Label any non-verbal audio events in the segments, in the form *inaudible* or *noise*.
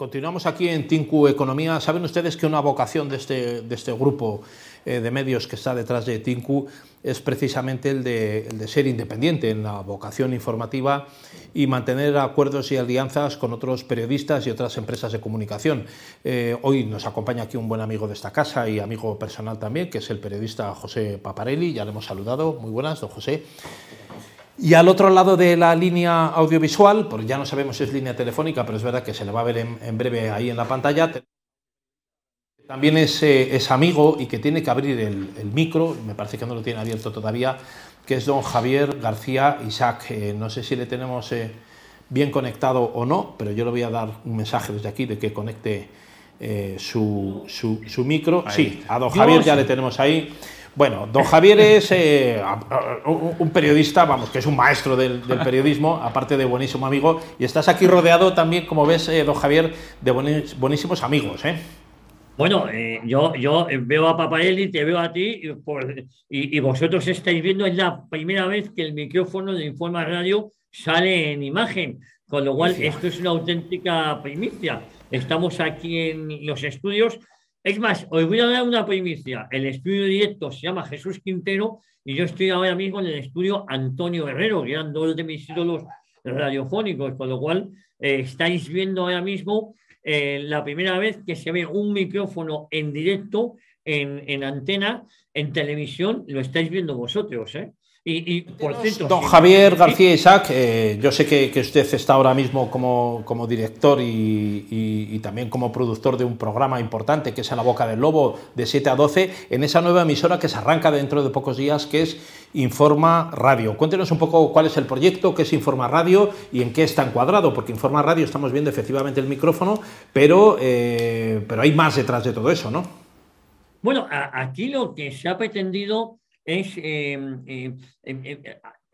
Continuamos aquí en Tinku Economía. Saben ustedes que una vocación de este, de este grupo eh, de medios que está detrás de Tinku es precisamente el de, ser independiente en la vocación informativa y mantener acuerdos y alianzas con otros periodistas y otras empresas de comunicación. Eh, hoy nos acompaña aquí un buen amigo de esta casa y amigo personal también, que es el periodista José Paparelli. Ya le hemos saludado. Muy buenas, don José. Y al otro lado de la línea audiovisual, pues ya no sabemos si es línea telefónica, pero es verdad que se le va a ver en, breve ahí en la pantalla. También es, eh, es amigo y que tiene que abrir el, micro, me parece que no lo tiene abierto todavía, que es don Javier García Isaac. Eh, no sé si le tenemos eh, bien conectado o no, pero yo le voy a dar un mensaje desde aquí de que conecte su, su, micro. Sí, a don Javier ya le tenemos ahí. Bueno, don Javier es eh, un periodista, vamos, que es un maestro del, periodismo, aparte de buenísimo amigo, y estás aquí rodeado también, como ves, eh, don Javier, de buenísimos amigos, ¿eh? Bueno, yo, yo veo a Papaelli, te veo a ti, y, y, vosotros estáis viendo, es la primera vez que el micrófono de Informa Radio sale en imagen, con lo cual esto es una auténtica primicia. Estamos aquí en los estudios es más, os voy a dar una primicia. El estudio directo se llama Jesús Quintero y yo estoy ahora mismo en el estudio Antonio Guerrero, que eran dos de mis ídolos radiofónicos, con lo cual eh, estáis viendo ahora mismo eh, la primera vez que se ve un micrófono en directo en, en antena, en televisión, lo estáis viendo vosotros. ¿eh? Y, por cierto, Don Javier García Isaac, eh, yo sé que, usted está ahora mismo como, como director y, también como productor de un programa importante que es En la Boca del Lobo de 7 a 12 en esa nueva emisora que se arranca dentro de pocos días que es Informa Radio. Cuéntenos un poco cuál es el proyecto, qué es Informa Radio y en qué está encuadrado, porque Informa Radio estamos viendo efectivamente el micrófono, pero, eh, pero hay más detrás de todo eso, ¿no? Bueno, aquí lo que se ha pretendido em, em, em,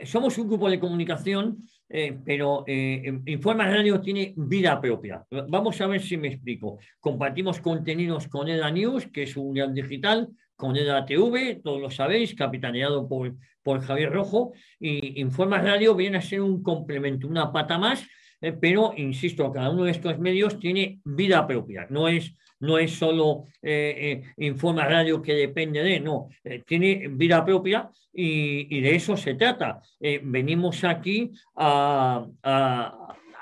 somos un grupo de comunicación, eh, pero eh, Informa Radio tiene vida propia. Vamos a ver si me explico. Compartimos contenidos con EDA News, que es un gran digital, con EDA TV, todos lo sabéis, capitaneado por, por Javier Rojo, y Informa Radio viene a ser un complemento, una pata más, eh, pero insisto, cada uno de estos medios tiene vida propia, no es no es solo eh, eh, Informa Radio que depende de, no, eh, tiene vida propia y, de eso se trata. venimos aquí a,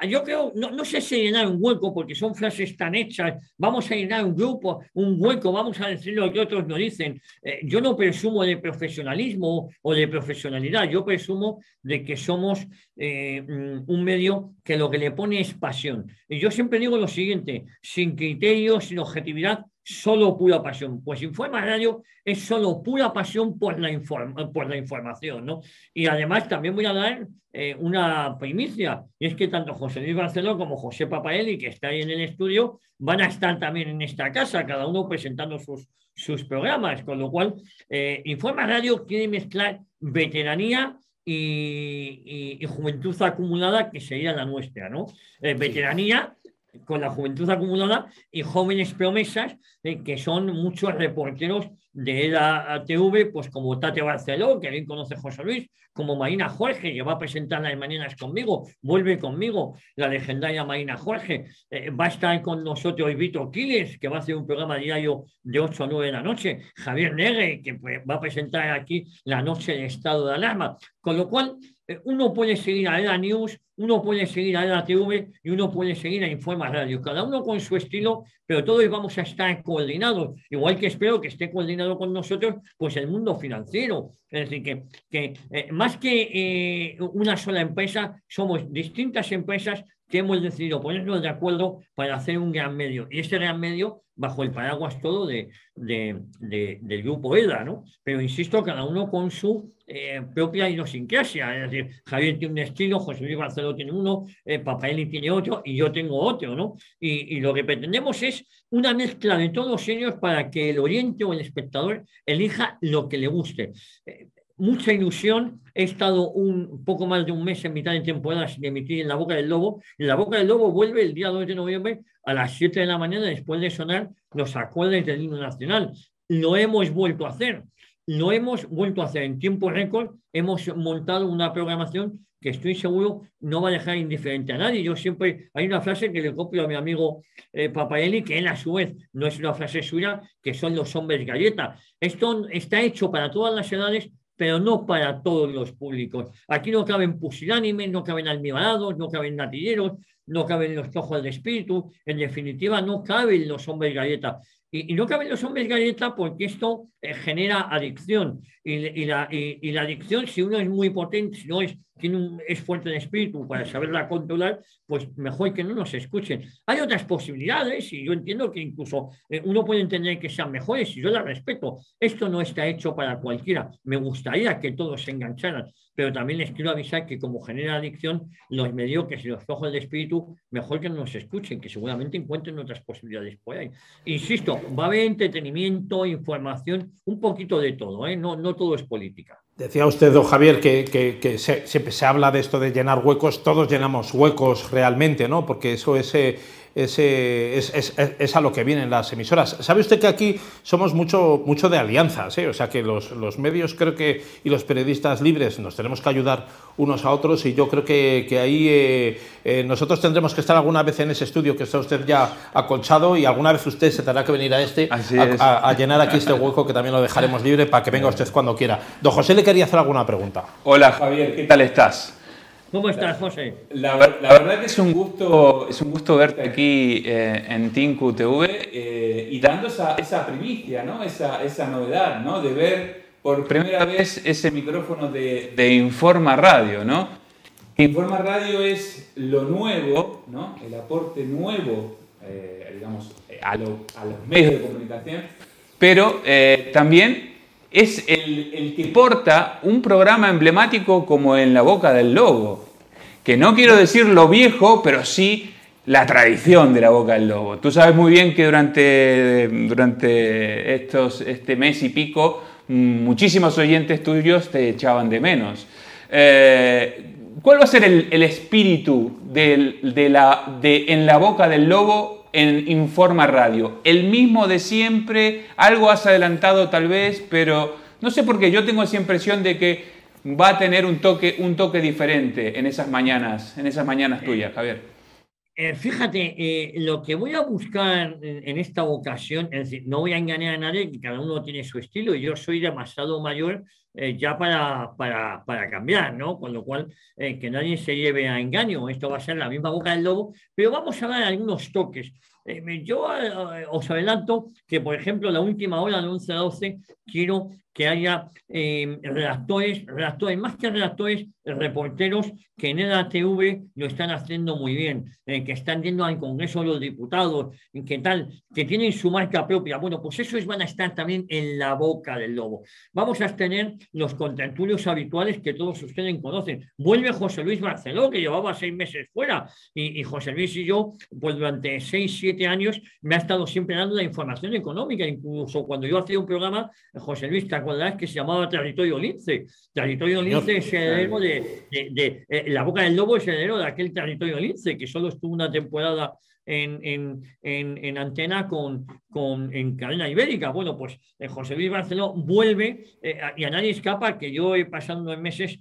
yo creo, no, sé si llenar un hueco, porque son frases tan hechas, vamos a llenar un grupo, un hueco, vamos a decir lo que otros no dicen. yo no presumo de profesionalismo o de profesionalidad, yo presumo de que somos mm, un medio que lo que le pone es pasión. Y yo siempre digo lo siguiente, sin criterio, sin objetividad, solo pura pasión. Pues Informa Radio es solo pura pasión por la, por la información, ¿no? Y además también voy a dar eh, una primicia, y es que tanto José Luis Barceló como José Papaelli, que está ahí en el estudio, van a estar también en esta casa, cada uno presentando sus, sus programas, con lo cual eh, Informa Radio quiere mezclar veteranía y, juventud acumulada, que sería la nuestra, ¿no? Eh, veteranía con la juventud acumulada y jóvenes promesas, eh, que son muchos reporteros de la TV, pues como Tate Barceló, que bien conoce José Luis, como Marina Jorge, que va a presentar las mañanas conmigo, vuelve conmigo, la legendaria Marina Jorge, eh, va a estar con nosotros Vito Quiles, que va a hacer un programa diario de 8 a 9 de la noche, Javier Negre, que pues, va a presentar aquí la noche de estado de alarma, con lo cual uno puede seguir a EDA News, uno puede seguir a EDA TV y uno puede seguir a Informa Radio, cada uno con su estilo, pero todos vamos a estar coordinados, igual que espero que esté coordinado con nosotros, pues el mundo financiero. Es decir, que, que eh, más que eh, una sola empresa, somos distintas empresas que hemos decidido ponernos de acuerdo para hacer un gran medio. Y este gran medio bajo el paraguas todo de, del grupo EDA, ¿no? Pero insisto, cada uno con su eh, propia idiosincrasia. Es decir, Javier tiene un estilo, José Luis Barceló tiene uno, eh, Papaeli tiene otro y yo tengo otro, ¿no? Y, lo que pretendemos es una mezcla de todos ellos para que el oyente o el espectador elija lo que le guste. Eh, mucha ilusión. He estado un poco más de un mes en mitad de temporada sin emitir en La Boca del Lobo. En La Boca del Lobo vuelve el día 2 de noviembre a las 7 de la mañana después de sonar los acordes del himno nacional. Lo hemos vuelto a hacer. lo hemos vuelto a hacer en tiempo récord, hemos montado una programación que estoy seguro no va a dejar indiferente a nadie. Yo siempre, hay una frase que le copio a mi amigo eh, que él a su vez no es una frase suya, que son los hombres galleta. Esto está hecho para todas las edades, pero no para todos los públicos. Aquí no caben pusilánimes, no caben almibarados, no caben natilleros, no caben los ojos del espíritu, en definitiva no caben los hombres galleta. Y, no caben los hombres galleta porque esto eh, genera adicción. Y, la, y, la, adicción, si uno es muy potente, si no es tiene es fuerte en espíritu para saberla controlar, pues mejor que no nos escuchen. Hay otras posibilidades y yo entiendo que incluso eh, uno puede entender que sean mejores y yo las respeto. Esto no está hecho para cualquiera. Me gustaría que todos se engancharan, pero también les quiero avisar que como genera adicción, los mediocres y los flojos de espíritu, mejor que no nos escuchen, que seguramente encuentren otras posibilidades por ahí. Insisto, va a haber entretenimiento, información, un poquito de todo, ¿eh? no, no todo es política. Decía usted, don Javier, que, siempre se habla de esto de llenar huecos, todos llenamos huecos realmente, ¿no? Porque eso es, eh, es, es, a lo que vienen las emisoras. ¿Sabe usted que aquí somos mucho, mucho de alianzas? ¿eh? O sea, que los, los, medios creo que y los periodistas libres nos tenemos que ayudar unos a otros y yo creo que, que ahí eh, eh, nosotros tendremos que estar alguna vez en ese estudio que está usted ya acolchado y alguna vez usted se tendrá que venir a este a, llenar aquí este hueco que también lo dejaremos libre para que venga usted cuando quiera. Don José le quería hacer alguna pregunta. Hola Javier, ¿qué tal estás? ¿Cómo estás, José? La, verdad que es un gusto, es un gusto verte aquí eh, en Tinku TV eh, y dando esa, esa primicia, ¿no? esa, esa novedad, ¿no? de ver por primera vez ese micrófono de, de Informa Radio. ¿no? Informa Radio es lo nuevo, ¿no? el aporte nuevo eh, digamos, a, a, los medios de comunicación, pero también es el, que porta un programa emblemático como En la boca del lobo, que no quiero decir lo viejo, pero sí la tradición de la boca del lobo. Tú sabes muy bien que durante, durante estos, este mes y pico muchísimos oyentes tuyos te echaban de menos. Eh, ¿Cuál va a ser el, espíritu de, la, de En la boca del lobo en Informa Radio? ¿El mismo de siempre? ¿Algo has adelantado tal vez? Pero no sé por qué yo tengo esa impresión de que va a tener un toque, un toque diferente en esas mañanas, en esas mañanas tuyas, Javier. Eh, fíjate, eh, lo que voy a buscar en, esta ocasión, es decir, no voy a engañar a nadie, que cada uno tiene su estilo, yo soy demasiado mayor eh, ya para, para, para, cambiar, ¿no? Con lo cual, que nadie se lleve a engaño, esto va a ser la misma boca del lobo, pero vamos a dar algunos toques. Yo os adelanto que, por ejemplo, la última hora de 11 a 12 quiero que haya eh, redactores, redactores, más que redactores, reporteros que en el ATV lo están haciendo muy bien, eh, que están yendo al Congreso los Diputados, que tal, que tienen su marca propia. Bueno, pues esos van a estar también en la boca del lobo. Vamos a tener los contentulios habituales que todos ustedes conocen. Vuelve José Luis Barceló, que llevaba seis meses fuera, y José Luis y yo, pues durante seis, siete años, me ha estado siempre dando la información económica. Incluso cuando yo hacía un programa, José Luis, ¿te acuerdas que se llamaba Territorio Lince? Territorio Lince es heredero de, de, eh, La Boca del Lobo, es heredero de aquel Territorio Lince, que solo estuvo una temporada en, en, en, antena con, con, en cadena ibérica. Bueno, pues eh, José Luis Barceló vuelve eh, y a nadie escapa que yo he pasado nueve meses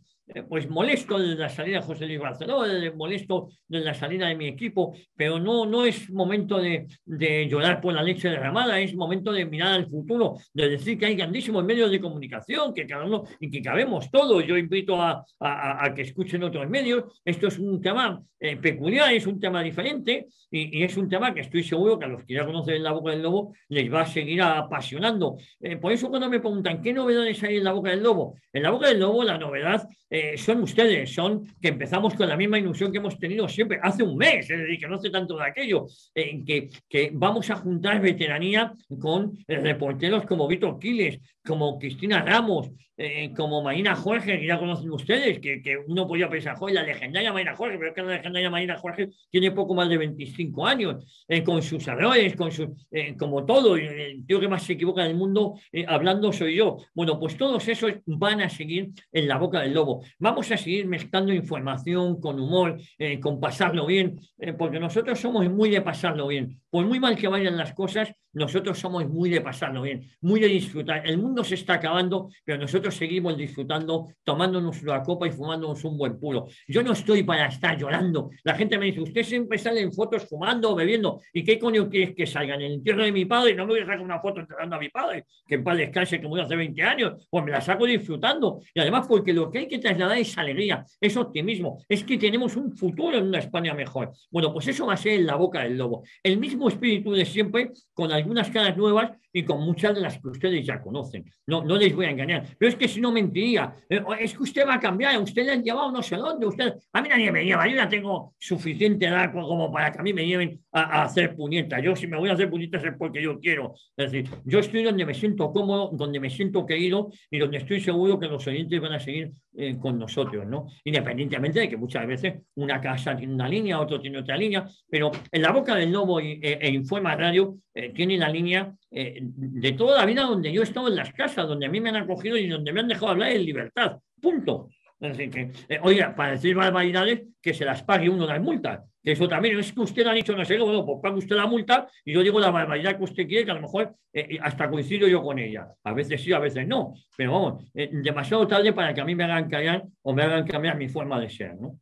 pues molesto de la salida de José Luis Barceló, molesto de la salida de mi equipo, pero no, no es momento de, de, llorar por la leche derramada, es momento de mirar al futuro, de decir que hay grandísimos medios de comunicación, que cada uno y que cabemos todos. Yo invito a, a, a que escuchen otros medios. Esto es un tema eh, peculiar, es un tema diferente y, y, es un tema que estoy seguro que a los que ya conocen la boca del lobo les va a seguir apasionando. Eh, por eso cuando me preguntan qué novedades hay en la boca del lobo, en la boca del lobo la novedad eh, son ustedes, son que empezamos con la misma ilusión que hemos tenido siempre, hace un mes, es que no hace tanto de aquello, en que, que, vamos a juntar veteranía con reporteros como Víctor Quiles, como Cristina Ramos, eh, como Marina Jorge, que ya conocen ustedes, que, que uno podía pensar, joder, la legendaria Marina Jorge, pero es que la legendaria Marina Jorge tiene poco más de 25 años, eh, con sus errores, con sus, como todo, el tío que más se equivoca del mundo hablando soy yo. Bueno, pues todos esos van a seguir en la boca del lobo. Vamos a seguir mezclando información con humor, eh, con pasarlo bien, eh, porque nosotros somos muy de pasarlo bien. Por muy mal que vayan las cosas, nosotros somos muy de pasarlo bien, muy de disfrutar. El mundo se está acabando, pero nosotros seguimos disfrutando, tomándonos una copa y fumándonos un buen puro. Yo no estoy para estar llorando. La gente me dice, usted siempre sale en fotos fumando o bebiendo. ¿Y qué coño quieres que salga? En el entierro de mi padre, no me voy a sacar una foto enterrando a mi padre, que en paz descanse, que murió hace 20 años. Pues me la saco disfrutando. Y además, porque lo que hay que trasladar es alegría, es optimismo, es que tenemos un futuro en una España mejor. Bueno, pues eso va a ser en la boca del lobo. El mismo espíritu de siempre, con algunas caras nuevas y con muchas de las que ustedes ya conocen. No, no les voy a engañar. Pero es que si no mentiría, eh, es que usted va a cambiar, usted le han llevado no sé dónde, usted, a mí nadie me lleva, yo ya tengo suficiente edad como para que a mí me lleven a, hacer puñetas. Yo si me voy a hacer puñetas es porque yo quiero. Es decir, yo estoy donde me siento cómodo, donde me siento querido y donde estoy seguro que los oyentes van a seguir eh, con nosotros, ¿no? Independientemente de que muchas veces una casa tiene una línea, otro tiene otra línea, pero en la boca del lobo e, e Informa Radio eh, tiene la línea eh, de toda la vida donde yo he estado en las casas, donde a mí me han acogido y donde me han dejado hablar en libertad. Punto. Así que, eh, oiga, para decir barbaridades, que se las pague uno las multas. Que eso también es que usted ha dicho, no sé, bueno, pues pague usted la multa y yo digo la barbaridad que usted quiere, que a lo mejor hasta coincido yo con ella. A veces sí, a veces no. Pero vamos, demasiado tarde para que a mí me hagan callar o me hagan cambiar mi forma de ser, ¿no?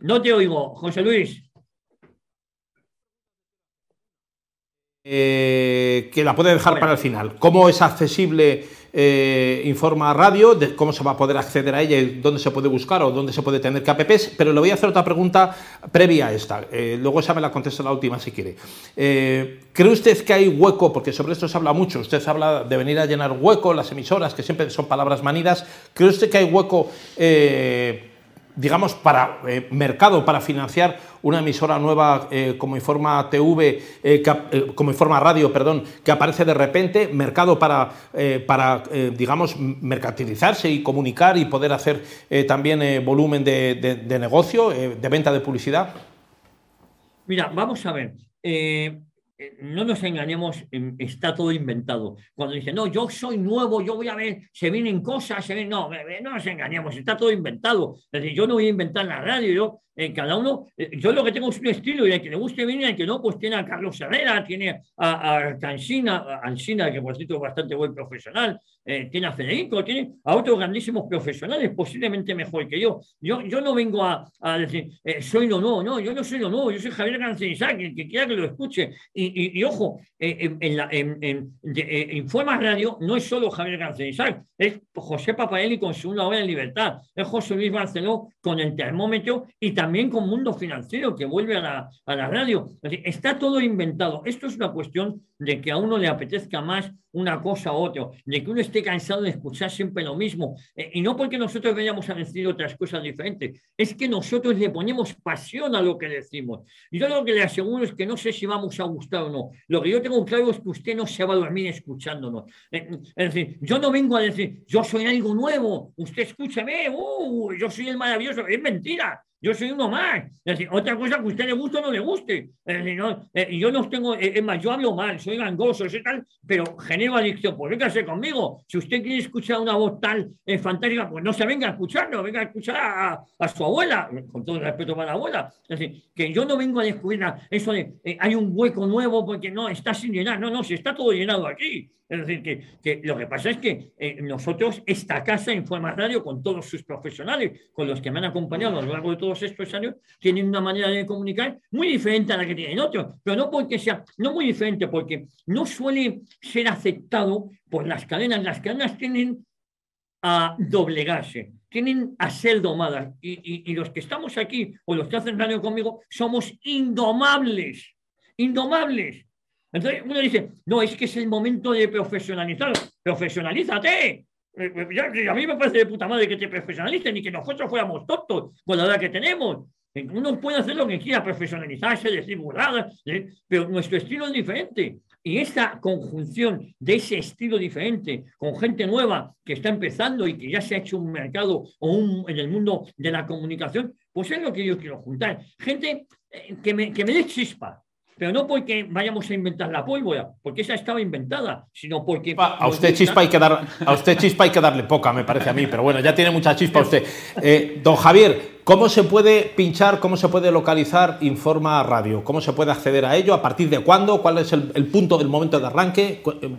No te oigo, José Luis. Eh, que la puede dejar para el final. ¿Cómo es accesible eh, Informa Radio? De ¿Cómo se va a poder acceder a ella? y ¿Dónde se puede buscar o dónde se puede tener KPPs? Pero le voy a hacer otra pregunta previa a esta. Eh, luego esa me la contesta la última si quiere. ¿Cree usted que hay hueco? Porque sobre esto se habla mucho. Usted habla de venir a llenar hueco, las emisoras, que siempre son palabras manidas. ¿Cree usted que hay hueco? Digamos, para eh, mercado, para financiar una emisora nueva eh, como Informa TV, eh, como Informa Radio, perdón, que aparece de repente, mercado para, para digamos, mercantilizarse y comunicar y poder hacer también volumen de, de negocio, de venta de publicidad? Mira, vamos a ver. Eh, no nos engañemos, em, está todo inventado. Cuando dicen, no, yo soy nuevo, yo voy a ver, se vienen cosas, se vienen... no, no nos engañemos, está todo inventado. Es decir, yo no voy a inventar la radio, yo cada uno, eh, yo lo que tengo es un estilo y al que le guste bien y que no, pues tiene a Carlos Herrera, tiene a, a Cansina, que por cierto es bastante buen profesional, eh, tiene a Federico, tiene a otros grandísimos profesionales, posiblemente mejor que yo. Yo, yo no vengo a, decir, eh, soy lo nuevo, no, yo no soy lo nuevo, yo soy Javier Cancenizac, el que quiera que lo escuche. Y, ojo, en, la, en, Informa Radio no es solo Javier Cancenizac, es José Papaelli con su una hora en libertad, es José Luis Barceló con el termómetro y también también con mundo financiero que vuelve a la, a la radio. Está todo inventado. Esto es una cuestión de que a uno le apetezca más una cosa u otra, de que uno esté cansado de escuchar siempre lo mismo. Eh, y no porque nosotros vayamos a decir otras cosas diferentes, es que nosotros le ponemos pasión a lo que decimos. Yo lo que le aseguro es que no sé si vamos a gustar o no. Lo que yo tengo claro es que usted no se va a dormir escuchándonos. Eh, es decir, yo no vengo a decir, yo soy algo nuevo, usted escúchame, uh, yo soy el maravilloso. Es mentira. Yo soy uno más. Otra cosa que a usted le guste o no le guste. Eh, yo no tengo, es más, yo hablo mal, soy gangoso, soy tal, pero genero adicción. Pues véngase conmigo. Si usted quiere escuchar una voz tal eh, fantástica, pues no se venga a escucharlo, venga a escuchar a, su abuela, con todo el respeto para la abuela. Es decir, que yo no vengo a descubrir eso de eh, hay un hueco nuevo porque no, está sin llenar. No, no, si está todo llenado aquí. Es decir, que, lo que pasa es que eh, nosotros, esta casa Informa Radio, con todos sus profesionales, con los que me han acompañado a lo largo de todos estos años, tienen una manera de comunicar muy diferente a la que tienen otros, pero no porque sea, no muy diferente, porque no suele ser aceptado por las cadenas. Las cadenas tienen a doblegarse, tienen a ser domadas. Y, y los que estamos aquí, o los que hacen radio conmigo, somos indomables, indomables. Entonces uno dice, no, es que es el momento de profesionalizar. Profesionalízate. Eh, eh, a mí me parece de puta madre que te profesionalicen y que nosotros fuéramos tontos con la edad que tenemos. Eh, uno puede hacer lo que quiera, profesionalizarse, decir burradas, pero nuestro estilo es diferente. Y esta conjunción de ese estilo diferente con gente nueva que está empezando y que ya se ha hecho un mercado o un, en el mundo de la comunicación, pues es lo que yo quiero juntar. Gente que me, que me dé chispa, pero no porque vayamos a inventar la pólvora, porque esa estaba inventada, sino porque... A usted, chispa hay que dar, a usted chispa hay que darle poca, me parece a mí, pero bueno, ya tiene mucha chispa usted. Eh, don Javier, ¿cómo se puede pinchar, cómo se puede localizar Informa Radio? ¿Cómo se puede acceder a ello? ¿A partir de cuándo? ¿Cuál es el, el punto del momento de arranque? Eh,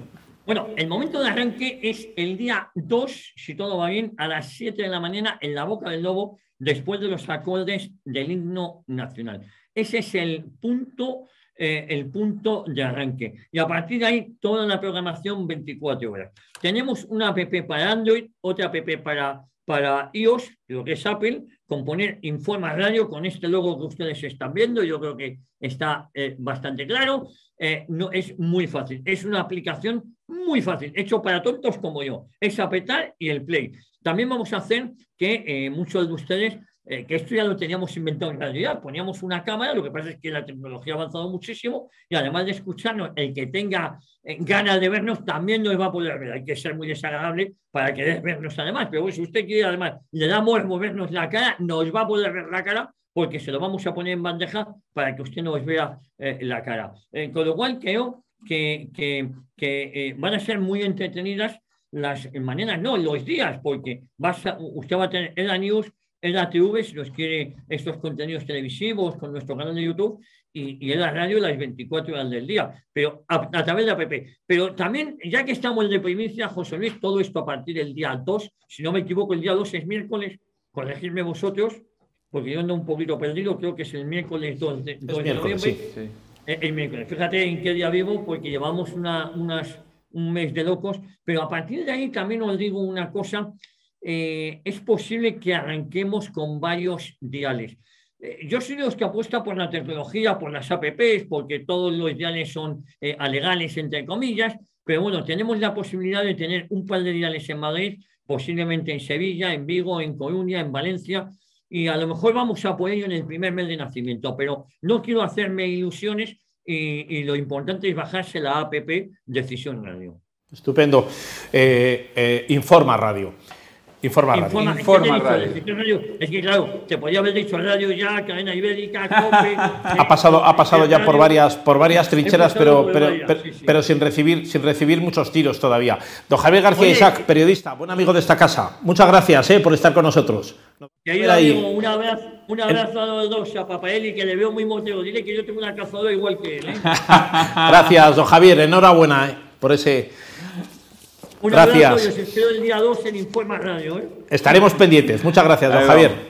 bueno, el momento de arranque es el día 2, si todo va bien, a las 7 de la mañana en la Boca del Lobo, después de los acordes del himno nacional. Ese es el punto, eh, el punto de arranque. Y a partir de ahí, toda la programación 24 horas. Tenemos una app para Android, otra app para, para iOS, lo que es Apple, con poner Informa Radio con este logo que ustedes están viendo. Yo creo que está eh, bastante claro. Eh, no, es muy fácil. Es una aplicación muy fácil, hecho para tontos como yo. Es apretar y el play. También vamos a hacer que eh, muchos de ustedes, eh, que esto ya lo teníamos inventado en realidad, poníamos una cámara, lo que pasa es que la tecnología ha avanzado muchísimo y además de escucharnos, el que tenga ganas de vernos también nos va a poder ver. Hay que ser muy desagradable para querer vernos además, pero si usted quiere además, le da morbo vernos la cara, nos va a poder ver la cara porque se lo vamos a poner en bandeja para que usted nos vea eh, la cara. Eh, con lo cual creo que, que, que eh, van a ser muy entretenidas las mañanas, no, los días, porque usted va a tener en la news, en la TV, si nos quiere estos contenidos televisivos con nuestro canal de YouTube, y, y en la radio las 24 horas del día, pero a, través de APP. Pero también, ya que estamos de primicia, José Luis, todo esto a partir del día 2, si no me equivoco, el día 2 es miércoles, corregirme vosotros, porque yo ando un poquito perdido, creo que es el miércoles 2 de, noviembre. Sí, eh, El, miércoles. Fíjate en qué día vivo, porque llevamos una, unas, un mes de locos, pero a partir de ahí también os digo una cosa, eh, es posible que arranquemos con varios diales. Eh, yo soy de los que apuesta por la tecnología, por las APPs, porque todos los diales son alegales, entre comillas, pero bueno, tenemos la posibilidad de tener un par de diales en Madrid, posiblemente en Sevilla, en Vigo, en Coruña, en Valencia, y a lo mejor vamos a por ello en el primer mes de nacimiento, pero no quiero hacerme ilusiones y, lo importante es bajarse la app Decisión Radio. Estupendo. Eh, eh, informa Radio. Informa Radio. Informa, Informa es que radio. Es que claro, te podía haber dicho radio ya, cadena ibérica, cope. *laughs* ha pasado, ha pasado ya por varias, por varias trincheras, pero, pero, pero, sin recibir, sin recibir muchos tiros todavía. Don Javier García Isaac, periodista, buen amigo de esta casa. Muchas gracias eh, por estar con nosotros. ahí. un abrazo, un abrazo a los dos, a Papaeli, que le veo muy motivo. Dile que yo tengo una cazadora igual que él. ¿eh? *laughs* gracias, don Javier. Enhorabuena eh, por ese un gracias. abrazo y os espero el día 2 en Informa Radio. ¿eh? Estaremos pendientes. Muchas gracias, don Javier.